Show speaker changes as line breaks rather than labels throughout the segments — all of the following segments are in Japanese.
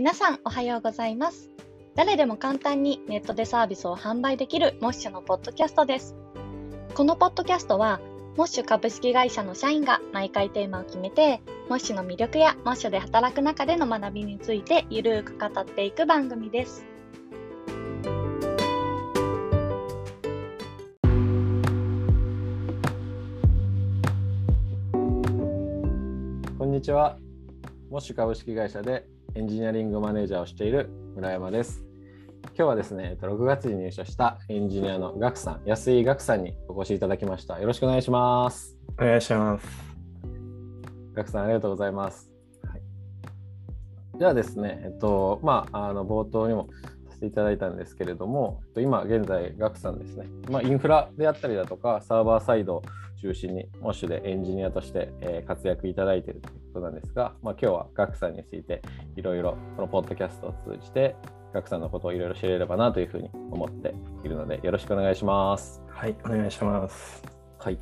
皆さんおはようございます。誰でも簡単にネットでサービスを販売できるモッシュのポッドキャストです。このポッドキャストは、モッシュ株式会社の社員が毎回テーマを決めて、モッシュの魅力やモッシュで働く中での学びについてゆるく語っていく番組です。
こんにちは。モッシュ株式会社でエンジニアリングマネージャーをしている村山です。今日はですね、えっと6月に入社したエンジニアのガクさん、安井ガクさんにお越しいただきました。よろしくお願いします。
お願いします。
ガクさん、ありがとうございます。はい、ではですね、えっと、まあ、あの冒頭にもさせていただいたんですけれども、えっと今現在、ガクさんですね、まあ、インフラであったりだとか、サーバーサイドを中心に、モッシュでエンジニアとして、えー活躍いただいているということなんですが、まあ、今日はガクさんについて、いろいろこのポッドキャストを通じて、ガクさんのことをいろいろ知れればなというふうに思っているので、よろしくお願いします。
はい、お願いします。
はい。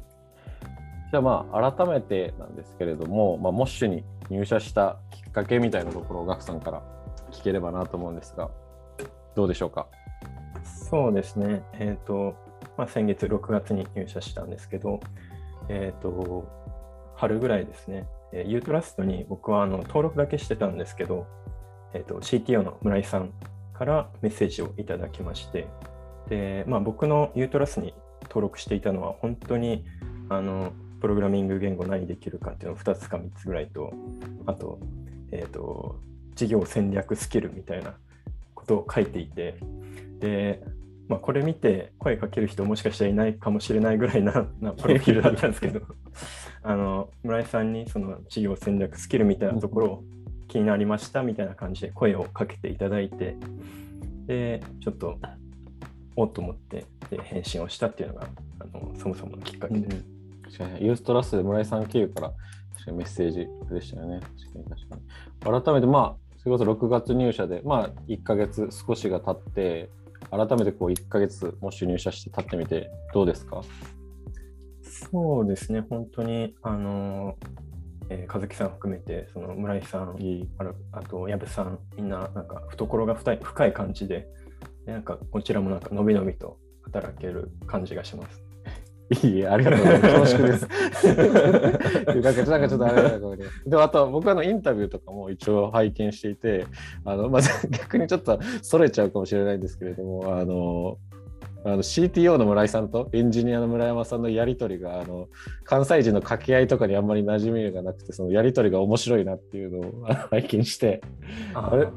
じゃあまあ改めてなんですけれども、まあ、モッシュに入社したきっかけみたいなところをガクさんから聞ければなと思うんですが、どうでしょうか？
そうですね。えっ、と、まあ、先月6月に入社したんですけど、えっ、と、春ぐらいですね、えー、ユートラストに僕はあの登録だけしてたんですけど、えっ、と、CTO の村井さんからメッセージをいただきまして、で、まあ、僕のユートラスに登録していたのは、本当に、あの、プログラミング言語何できるかっていうのを2つか3つぐらいと、あと、えっ、と、事業戦略スキルみたいなことを書いていて、で、まあ、これ見て声かける人もしかしたらいないかもしれないぐらいななプロフィールだったんですけど、あの村井さんにその事業戦略スキルみたいなところを気になりましたみたいな感じで声をかけていただいて、で、ちょっとおっと思ってで返信をしたっていうのがあのそもそものきっかけです。
確かにユーストラスで村井さん経由からかメッセージでしたよね。確かに確かに。改めてまあ、それこそ6月入社で、まあ1ヶ月少しが経って、改めてこう1ヶ月もし入社して経ってみてどうですか？
そうですね、本当に、あの、えー、和樹さん含めて、その村井さん、
いい
あるあと藪さん、みんななんか懐が深い深い感じで、でなんかこちらもなんかのびのびと働ける感じがします。
いいえ、ありがとうございます。恐縮です。なんかなんかちょっとあれだなごめんねでもあと僕あのインタビューとかも一応拝見していて、あのまあ、逆にちょっとそれちゃうかもしれないんですけれども、あのあの CTO の村井さんとエンジニアの村山さんのやり取りがあの関西人の掛け合いとかにあんまり馴染みがなくてそのやり取りが面白いなっていうのを 拝見して
あ
あれ？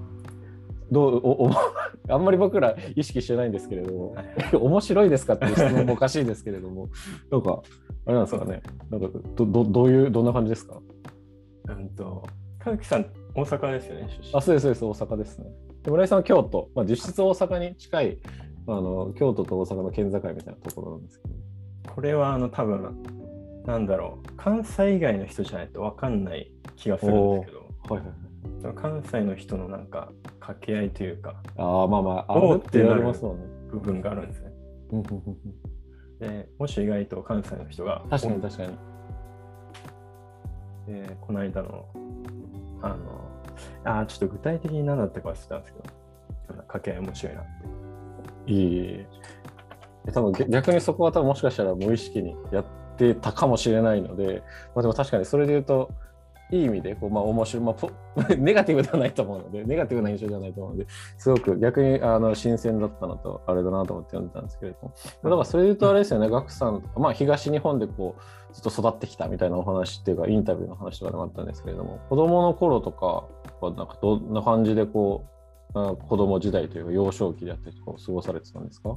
どうおお あんまり僕ら意識してないんですけれども 面白いですかっていう質問もおかしいですけれどもなんかあれなんですかね？なんかどどどういうどんな感じですか？
うんと、和樹さん、大阪ですよね。
あそうですそうです大阪ですね。で村井さんは京都、まあ、実質大阪に近いあの京都と大阪の県境みたいなところなんですけど。
これはあの多分、なんだろう、関西以外の人じゃないと分かんない気がするんですけど、
はいはいはい。
関西の人のなんか掛け合いというか、
ああまあまああって言われますもんね。
部分があるんですね。でもし意外と関西の人が、
確かに確かに。
でこの間の、あの、あーちょっと具体的に何だったか忘れたんですけど、掛け合い面白いなって。
いい。多分逆にそこは多分もしかしたら無意識にやってたかもしれないので、まあ、でも確かにそれで言うといい意味でこう、まあ、面白い、まあ、ネガティブではないと思うのでネガティブな印象ではないと思うのですごく逆にあの新鮮だったのとあれだなと思って読んでたんですけれども。まあだからそれで言うとあれですよねガクさんとか、まあ、東日本でこうずっと育ってきたみたいなお話っていうかインタビューの話とかでもあったんですけれども子供の頃とかはなんかどんな感じでこう子供時代というか幼少期であったりとかを過ごされてたんですか？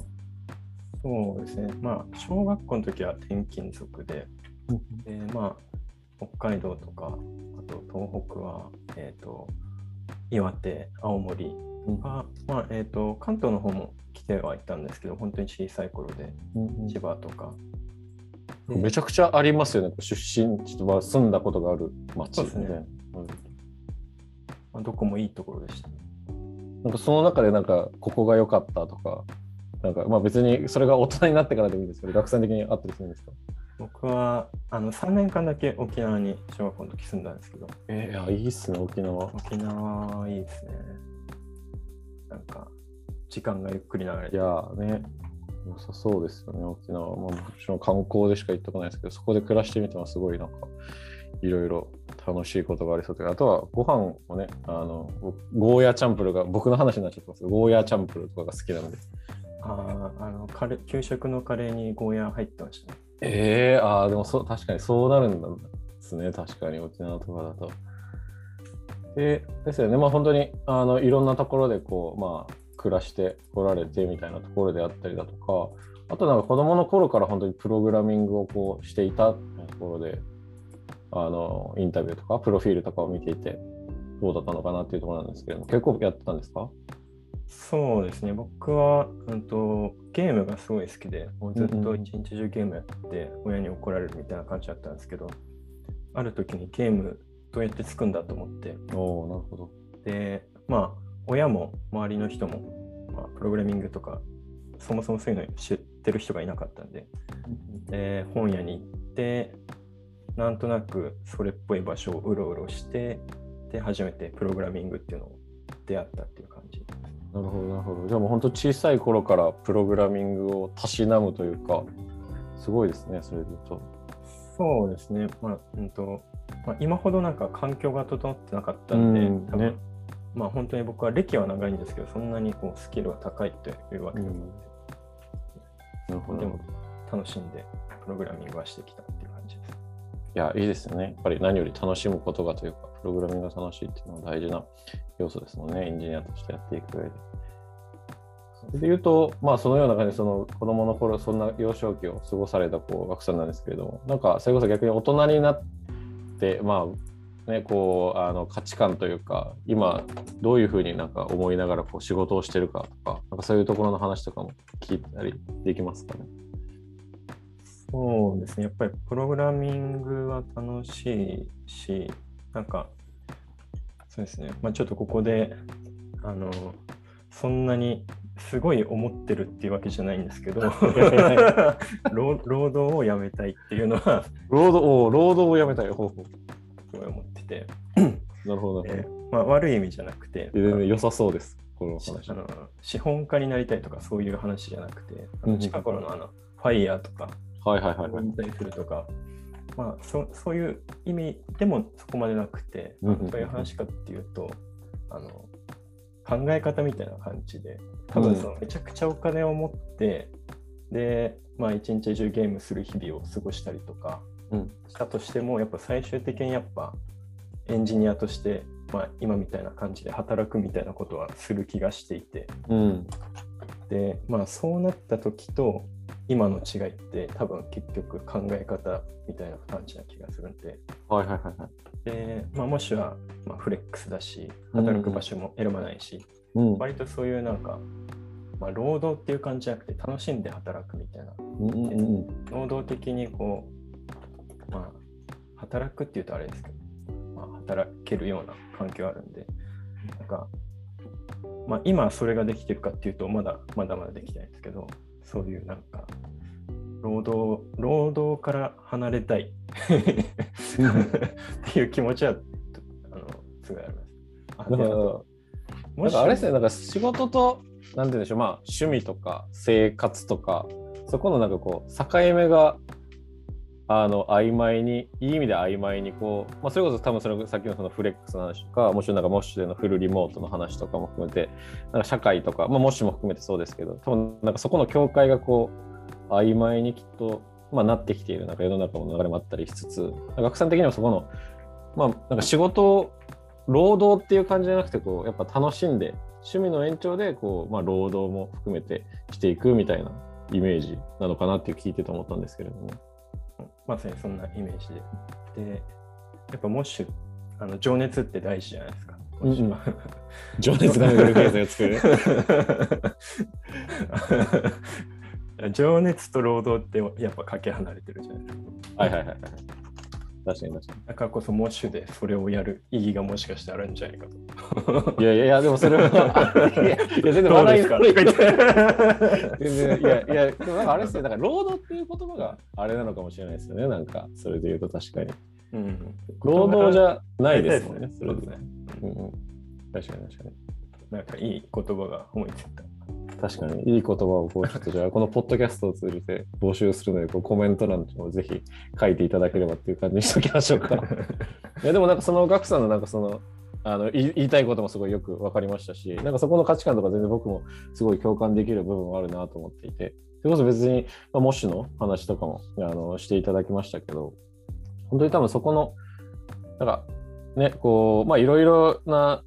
そうですね、まあ、小学校の時は転勤族で、でまあ、北海道とか、あと東北は、えっ、と、岩手、青森は、まあ、えっ、と、関東の方も来てはいたんですけど、本当に小さい頃で、千葉とか。で
めちゃくちゃありますよね、出身地とか住んだことがある町
そうですね。まあ、どこもいいところでした。
うんなんかその中でなんかここが良かったとか、なんかまあ別にそれが大人になってからでもいいんですけど、学生的にあったりするんですか？
僕はあの3年間だけ沖縄に小学校の時住んだんですけど、
えー、いやいいっすね、沖縄。
沖縄いいですね。なんか時間がゆっくり流れ
い
て。
やーね、良さそうですよね、沖縄は。まあ、もちろん観光でしか行ったことないですけど、そこで暮らしてみてもすごいなんか、いろいろ楽しいことがありそうで、あとはご飯もね、あの、僕ゴーヤーチャンプルーが、僕の話になっちゃってますけど、ゴーヤーチャンプルーとかが好きなので。
ああ、あのカレー給食のカレーにゴーヤー入ってましたね。
ええああ、でもそう、確かにそうなるんですね、確かに沖縄とかだと。で、ですよね、まあ本当にあのいろんなところでこう、まあ、暮らしてこられてみたいなところであったりだとか、あとなんか子供の頃から本当にプログラミングをこうしていたところで、あのインタビューとかプロフィールとかを見ていて、どうだったのかなっていうところなんですけれども、結構やってたんですか？
そうですね、僕は、うん、とゲームがすごい好きで、もうずっと一日中ゲームやって、親に怒られるみたいな感じだったんですけど、ある時にゲームどうやって作るんだと思って、
おおなるほど。
で、まあ、親も周りの人も、まあ、プログラミングとか、そもそもそういうの知ってる人がいなかったんで、で本屋に行って、なんとなくそれっぽい場所をうろうろして、で、初めてプログラミングっていうのを出会ったっていう感じ。
なるほど、なるほど。じゃあもう本当小さい頃からプログラミングをたしなむというか、すごいですね、それでと。
そうですね、まあうんとまあ、今ほどなんか環境が整ってなかったんで、
うん
多分
ね
まあ、本当に僕は歴は長いんですけど、そんなにこうスキルが高いというわけでもなくて、
なるほど。
でも楽しんでプログラミングはしてきた。い
や、いいですよね。やっぱり何より楽しむことがというか、プログラミングが楽しいっていうのは大事な要素ですもんね、エンジニアとしてやっていく上で。で言うと、まあ、そのような感じで、その子供の頃、そんな幼少期を過ごされたこう学さんなんですけれども、なんか、それこそ逆に大人になって、まあ、ね、こう、あの価値観というか、今、どういうふうになんか思いながらこう仕事をしてるかとか、なんかそういうところの話とかも聞いたりできますかね？
そうですね、やっぱりプログラミングは楽しいし、なんか、そうですね、まあ、ちょっとここで、あの、そんなにすごい思ってるっていうわけじゃないんですけど、労労働をやめたいっていうのは
労働お労働をやめたい。ほうほう
すごい思ってて、
なるほど、なる
え。ーまあ、悪い意味じゃなくて、
全然良さそうです、この話
あ。の資本家になりたいとかそういう話じゃなくて、近頃のあのファイヤーとか、
はいはいはいはい。
引退するとか、まあそ、そういう意味でもそこまでなくて、
うん
ういう話かっていうと、あの考え方みたいな感じで、多分そのめちゃくちゃお金を持って、で、まあ、一日中ゲームする日々を過ごしたりとか
うん。
したとしても、やっぱ最終的にやっぱエンジニアとして、まあ、今みたいな感じで働くみたいなことはする気がしていて、
うん。
で、まあ、そうなった時と今の違いって多分結局考え方みたいな感じな気がするんで、
はいはいはいはい。
でまあ、もしは、まあ、フレックスだし、働く場所も選ばないし、
うん。
割とそういうなんか、まあ、労働っていう感じじゃなくて楽しんで働くみたいな、
うんうんうん。
能動的にこう、まあ、働くっていうとあれですけど、まあ、働けるような環境あるんで、なんか、まあ、今それができてるかっていうと、まだまだまだできてないんですけど、そういうなんか、労働、労働から離れたい。っていう気持ちは、あの、すごいあります。あ
だか
あ
れですね、なんか仕事と、なんて言うんでしょう、まあ趣味とか生活とか、そこのなんかこう、境目が、あの曖昧に、いい意味で曖昧にこう、まあ、それこそ多分そのさっきのそのフレックスの話とか、もちろんなんかモッシュでのフルリモートの話とかも含めて、なんか社会とか、まあ、モッシュも含めてそうですけど、多分なんかそこの境界がこう、曖昧にきっと、まあ、なってきているなんか世の中の流れもあったりしつつ、学さん的にはそこの、まあ、なんか仕事を労働っていう感じじゃなくてこうやっぱ楽しんで趣味の延長でこう、まあ、労働も含めてしていくみたいなイメージなのかなって聞いてて思ったんですけれども。
まさにそんなイメージで。で、やっぱモッシュ、あの情熱って大事じゃないですか。モッシュは
情熱が巡る経済を作る。
情熱と労働ってやっぱかけ離れてるじゃないですか。
はいはいはいはい。確かに確か
だからこそモッシュでそれをやる意義がもしかしてあるんじゃないかと。
に。いやいやいや、でもそれは。いや全然笑い
ですか
の言って。全然、いやいや、でもなんかあれですね、だから労働っていう言葉があれなのかもしれないですよね、なんか、それで言うと確かに。
うん、
労働じゃないですもんね、それで
ね。
うんうん確かに確かに。
なんかいい言葉が思いついた。
確かにいい言葉をこうちょっとじゃあこのポッドキャストを通じて募集するのでこうコメント欄をぜひ書いていただければっていう感じにしときましょうか。いやでもなんかそのガクさんのなんかそのあの言いたいこともすごいよく分かりましたしなんかそこの価値観とか全然僕もすごい共感できる部分はあるなと思っていてそれこそ別に、まあ、モッシュの話とかもあのしていただきましたけど本当に多分そこのなんかねこうまあいろいろな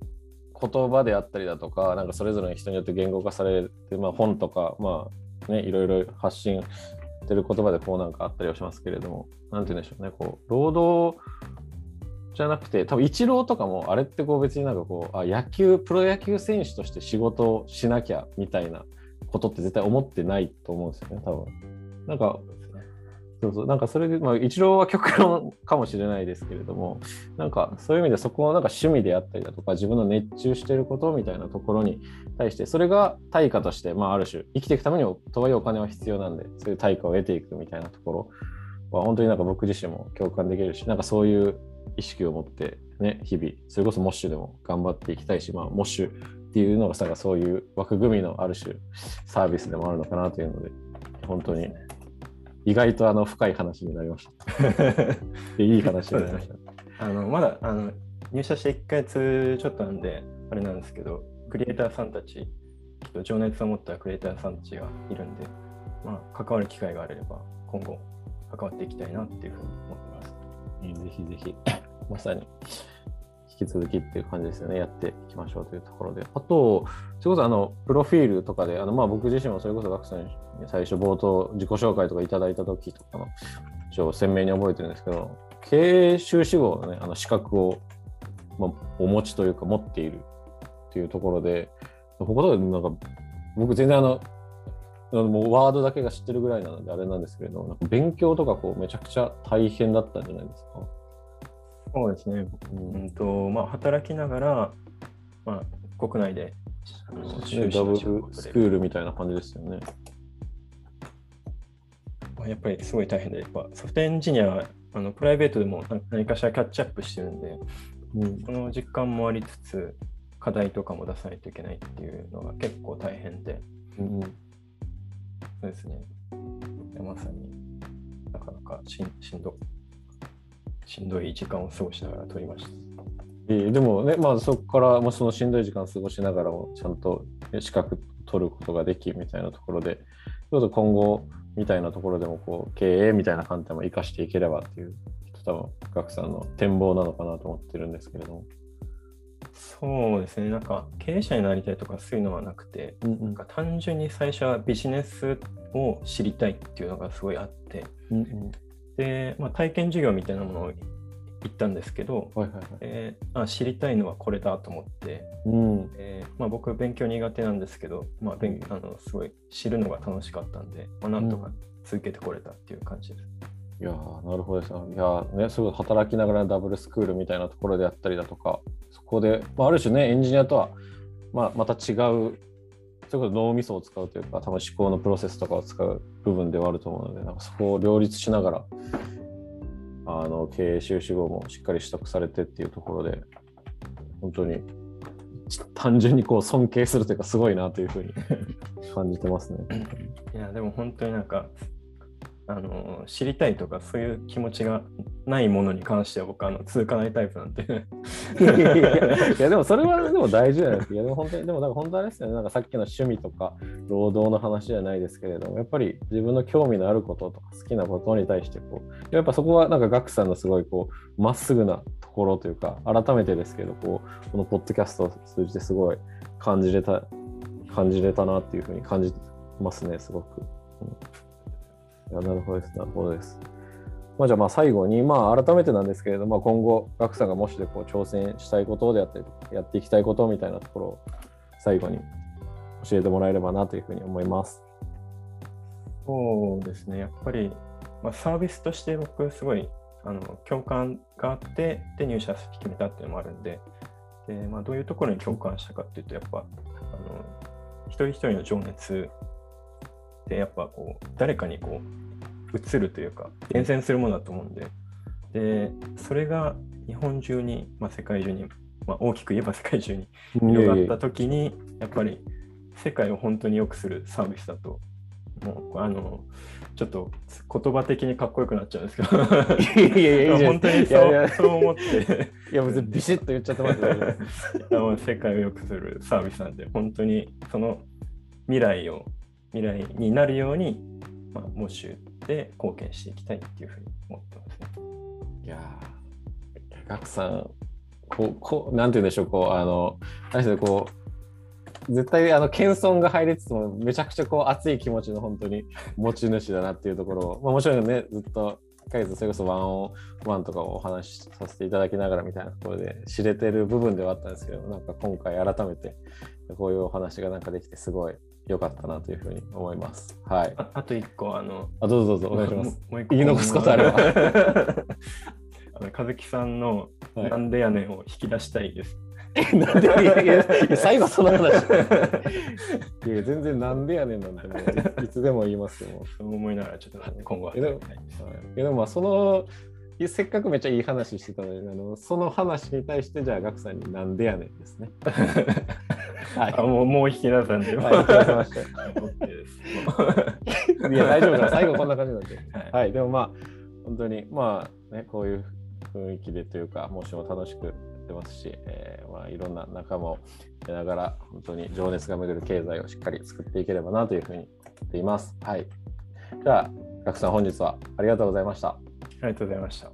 言葉であったりだとか、なんかそれぞれの人によって言語化されて、まあ、本とか、まあね、いろいろ発信してる言葉でこうなんかあったりはしますけれども、なんて言うんでしょうね、こう、労働じゃなくて、多分イチローとかも、あれってこう別になんかこう、あ、野球、プロ野球選手として仕事をしなきゃみたいなことって絶対思ってないと思うんですよね、多分。なんか、そうそう、なんかそれで、まあ、一郎は極論かもしれないですけれども、なんかそういう意味でそこをなんか趣味であったりだとか、自分の熱中してることみたいなところに対して、それが対価として、まあ、ある種、生きていくためにとはいえお金は必要なんで、そういう対価を得ていくみたいなところは、本当になんか僕自身も共感できるし、なんかそういう意識を持って、ね、日々、それこそモッシュでも頑張っていきたいし、まあ、モッシュっていうのがさ、そういう枠組みのある種サービスでもあるのかなというので、本当に意外とあの深い話になりました。いい話になりました。
あのまだあの入社して1ヶ月ちょっとなんで、あれなんですけど、クリエイターさんたち、きっと情熱を持ったクリエイターさんたちがいるんで、まあ、関わる機会があれば、今後関わっていきたいなっていうふうに思ってます。
ぜひぜひ、まさに引き続きっていう感じですよね、やっていきましょうというところで。あと、それこそあのプロフィールとかで、あのまあ僕自身もそれこそ学生に最初冒頭自己紹介とかいただいた時とかの、ちょ鮮明に覚えてるんですけど、経営修士号のね、あの資格を、まあ、お持ちというか持っているっていうところで、ここでなんか僕全然あの、もうワードだけが知ってるぐらいなのであれなんですけれど、なんか勉強とかこうめちゃくちゃ大変だったんじゃないですか。
そうですね。うんとまあ、働きながら、まあ、国内で
ダブルスクールみたいな感じですよね。
まあ、やっぱりすごい大変で、やっぱソフトエンジニアはあのプライベートでも何かしらキャッチアップしてるんで、うん、その実感もありつつ、課題とかも出さないといけないっていうのが結構大変で、うん、そうですね。まさになかなかしんしんどしんどい時間を過ごしながら撮りました。
えー、でもね、まあそこからもそのしんどい時間を過ごしながらもちゃんと資格取ることができみたいなところで、どうぞ今後みたいなところでもこう経営みたいな観点も生かしていければっていう、多分、学さんの展望なのかなと思ってるんですけれども。
そうですね、なんか経営者になりたいとかそういうのはなくて、うんうん、なんか単純に最初はビジネスを知りたいっていうのがすごいあって、うんうん、で、まあ、体験授業みたいなものを行ったんですけど、はいはいはいえー、あ知りたいのはこれだと思って、うんえーまあ、僕勉強苦手なんですけど、まあ、勉あのすごい知るのが楽しかったんで、まあ、なんとか続けてこれたっていう感じです。
うん、いやなるほどですね。いやね、すごい働きながらダブルスクールみたいなところであったりだとか、そこで、まあ、ある種ね、エンジニアとは、まあ、また違うそれこそ脳みそを使うというか、多分思考のプロセスとかを使う部分ではあると思うので、なんかそこを両立しながら、あの経営収支号もしっかり取得されてっていうところで、本当に単純にこう尊敬するというか、すごいなというふうに感じてますね。
いや、でも本当になんか、あの知りたいとかそういう気持ちがないものに関しては僕あの続かないタイプなんで
いやでもそれはでも大事じゃないですか。いやでも本当にでもなんか本当あれですよね。なんかさっきの趣味とか労働の話じゃないですけれども、やっぱり自分の興味のあることとか好きなことに対してこうやっぱそこはなんかガクさんのすごいこうまっすぐなところというか改めてですけどこうこのポッドキャストを通じてすごい感じれた感じれたなっていうふうに感じますねすごく。うんなるほどです。なるほどです。まあ、じゃあまあ最後に、まあ、改めてなんですけれども、今後、ガクさんがもしでこう挑戦したいことであったりやっていきたいことみたいなところを最後に教えてもらえればなというふうに思います。
そうですね、やっぱり、まあ、サービスとして僕、すごいあの共感があって、で入社して決めたっていうのもあるんで、でまあ、どういうところに共感したかっていうと、やっぱあの一人一人の情熱ってやっぱこう誰かにこう映るというか伝染するものだと思うんで。でそれが日本中に、まあ、世界中にまあ、大きく言えば世界中に広がった時にやっぱり世界を本当に良くするサービスだと。もうあのちょっと言葉的にかっこよくなっちゃうんですけど。
いやいやいや
本当にそう
いやいや。
そう思って。
いや別にビシッと言っちゃってますよ。ね。
あの世界を良くするサービスなんで本当にその未来を未来になるように、まあ、モッシュで貢献していきたいっていうふうに思ってますね。
いやー、ガクさん、こう、こう、なんて言うんでしょう、こう、あの、何でしょう、こう、絶対、あの、謙遜が入りつつも、めちゃくちゃ、こう、熱い気持ちの本当に持ち主だなっていうところを、まあ、もちろんね、ずっと、1ヶ月、それこそワンオンワンとかをお話しさせていただきながらみたいなところで知れてる部分ではあったんですけど、なんか今回改めて、こういうお話がなんかできて、すごい良かったなというふうに思います。はい。
ああと一個あの
あ、どうぞどうぞ、お願いします。
もう一個
言い残すことあれば
あの和樹さんの「
はい
なんでやねん」を引き出したいです。
なんで いやいやいや最後その話。いや全然なんでやねんなんてもういいつでも言いますよ。
そう思いながらちょっと今後は
えでもでもまあそのせっかくめっちゃいい話してたのにあのその話に対してじゃあガクさんになんでやねんですね。はい。
あもうもう引き出したんで。
はい、
OK です。
いや大丈夫だ最後こんな感じなんで。
はい
はい、でもまあ本当にまあねこういう雰囲気でというかもしも楽しくやってますし、えーまあいろんな仲間を得ながら本当に情熱が巡る経済をしっかり作っていければなというふうに思っています。はい。じゃあ、ガクさん本日はありがとうございました。
ありがとうございました。